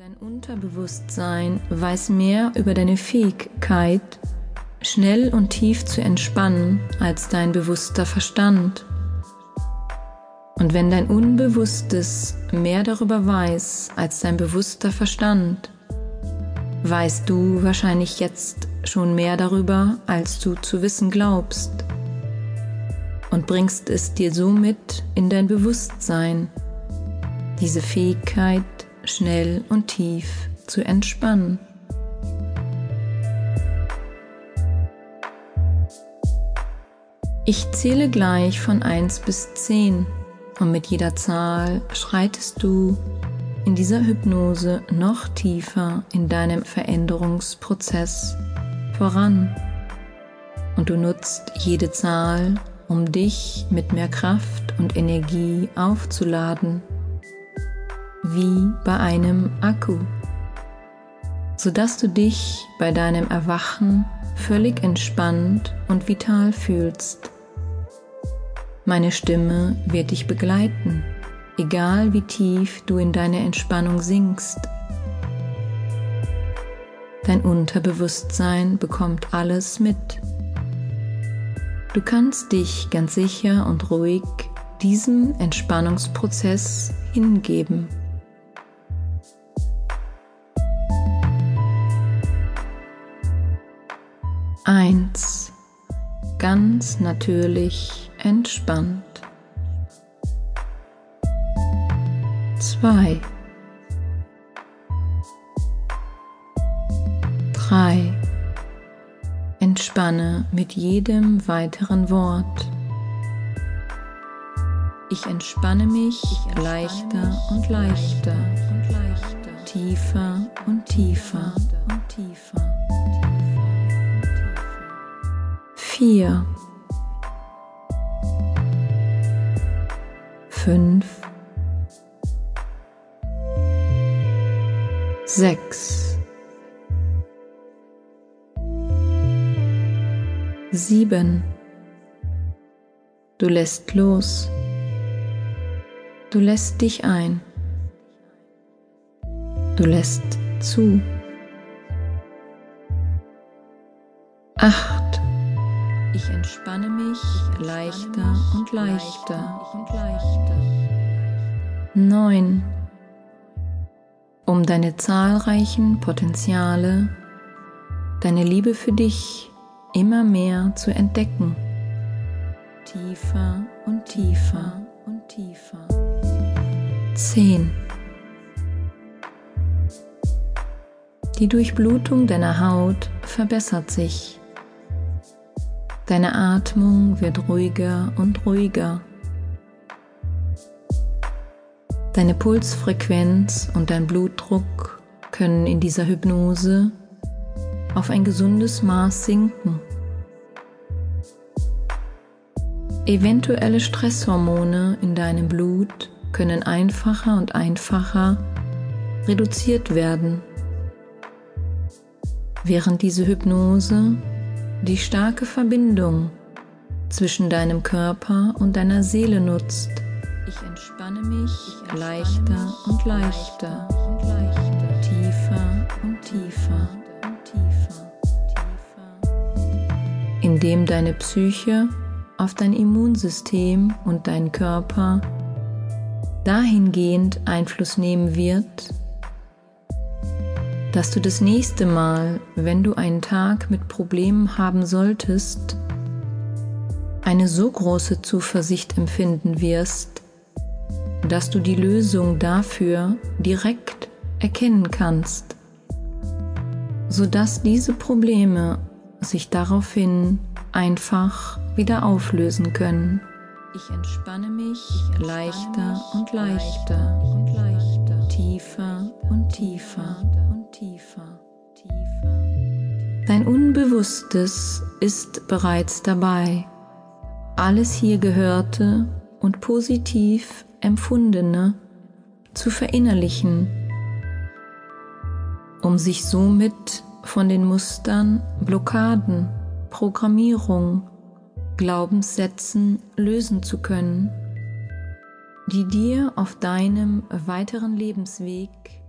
Dein Unterbewusstsein weiß mehr über deine Fähigkeit, schnell und tief zu entspannen als dein bewusster Verstand. Und wenn dein Unbewusstes mehr darüber weiß als dein bewusster Verstand, weißt du wahrscheinlich jetzt schon mehr darüber, als du zu wissen glaubst und bringst es dir somit in dein Bewusstsein, diese Fähigkeit schnell und tief zu entspannen. Ich zähle gleich von 1 bis 10 und mit jeder Zahl schreitest du in dieser Hypnose noch tiefer in deinem Veränderungsprozess voran. Und du nutzt jede Zahl, um dich mit mehr Kraft und Energie aufzuladen wie bei einem Akku, sodass du dich bei deinem Erwachen völlig entspannt und vital fühlst. Meine Stimme wird dich begleiten, egal wie tief du in deine Entspannung sinkst. Dein Unterbewusstsein bekommt alles mit. Du kannst dich ganz sicher und ruhig diesem Entspannungsprozess hingeben. Eins, ganz natürlich entspannt. Zwei, drei, entspanne mit jedem weiteren Wort. Ich entspanne mich leichter und leichter und leichter, tiefer und tiefer und tiefer. Vier, fünf, sechs, sieben. Du lässt los. Du lässt dich ein. Du lässt zu. Acht. Ich entspanne mich leichter und leichter und leichter. Neun. Um deine zahlreichen Potenziale, deine Liebe für dich immer mehr zu entdecken. Tiefer und tiefer und tiefer. Zehn. Die Durchblutung deiner Haut verbessert sich. Deine Atmung wird ruhiger und ruhiger. Deine Pulsfrequenz und dein Blutdruck können in dieser Hypnose auf ein gesundes Maß sinken. Eventuelle Stresshormone in deinem Blut können einfacher und einfacher reduziert werden, während diese Hypnose die starke Verbindung zwischen deinem Körper und deiner Seele nutzt. Ich entspanne mich leichter und leichter und leichter, tiefer und tiefer und tiefer, indem deine Psyche auf dein Immunsystem und deinen Körper dahingehend Einfluss nehmen wird, dass du das nächste Mal, wenn du einen Tag mit Problemen haben solltest, eine so große Zuversicht empfinden wirst, dass du die Lösung dafür direkt erkennen kannst, sodass diese Probleme sich daraufhin einfach wieder auflösen können. Ich entspanne mich leichter und leichter und leichter, tiefer und tiefer tiefer, tiefer. Dein Unbewusstes ist bereits dabei, alles hier Gehörte und positiv Empfundene zu verinnerlichen, um sich somit von den Mustern, Blockaden, Programmierung, Glaubenssätzen lösen zu können, die dir auf deinem weiteren Lebensweg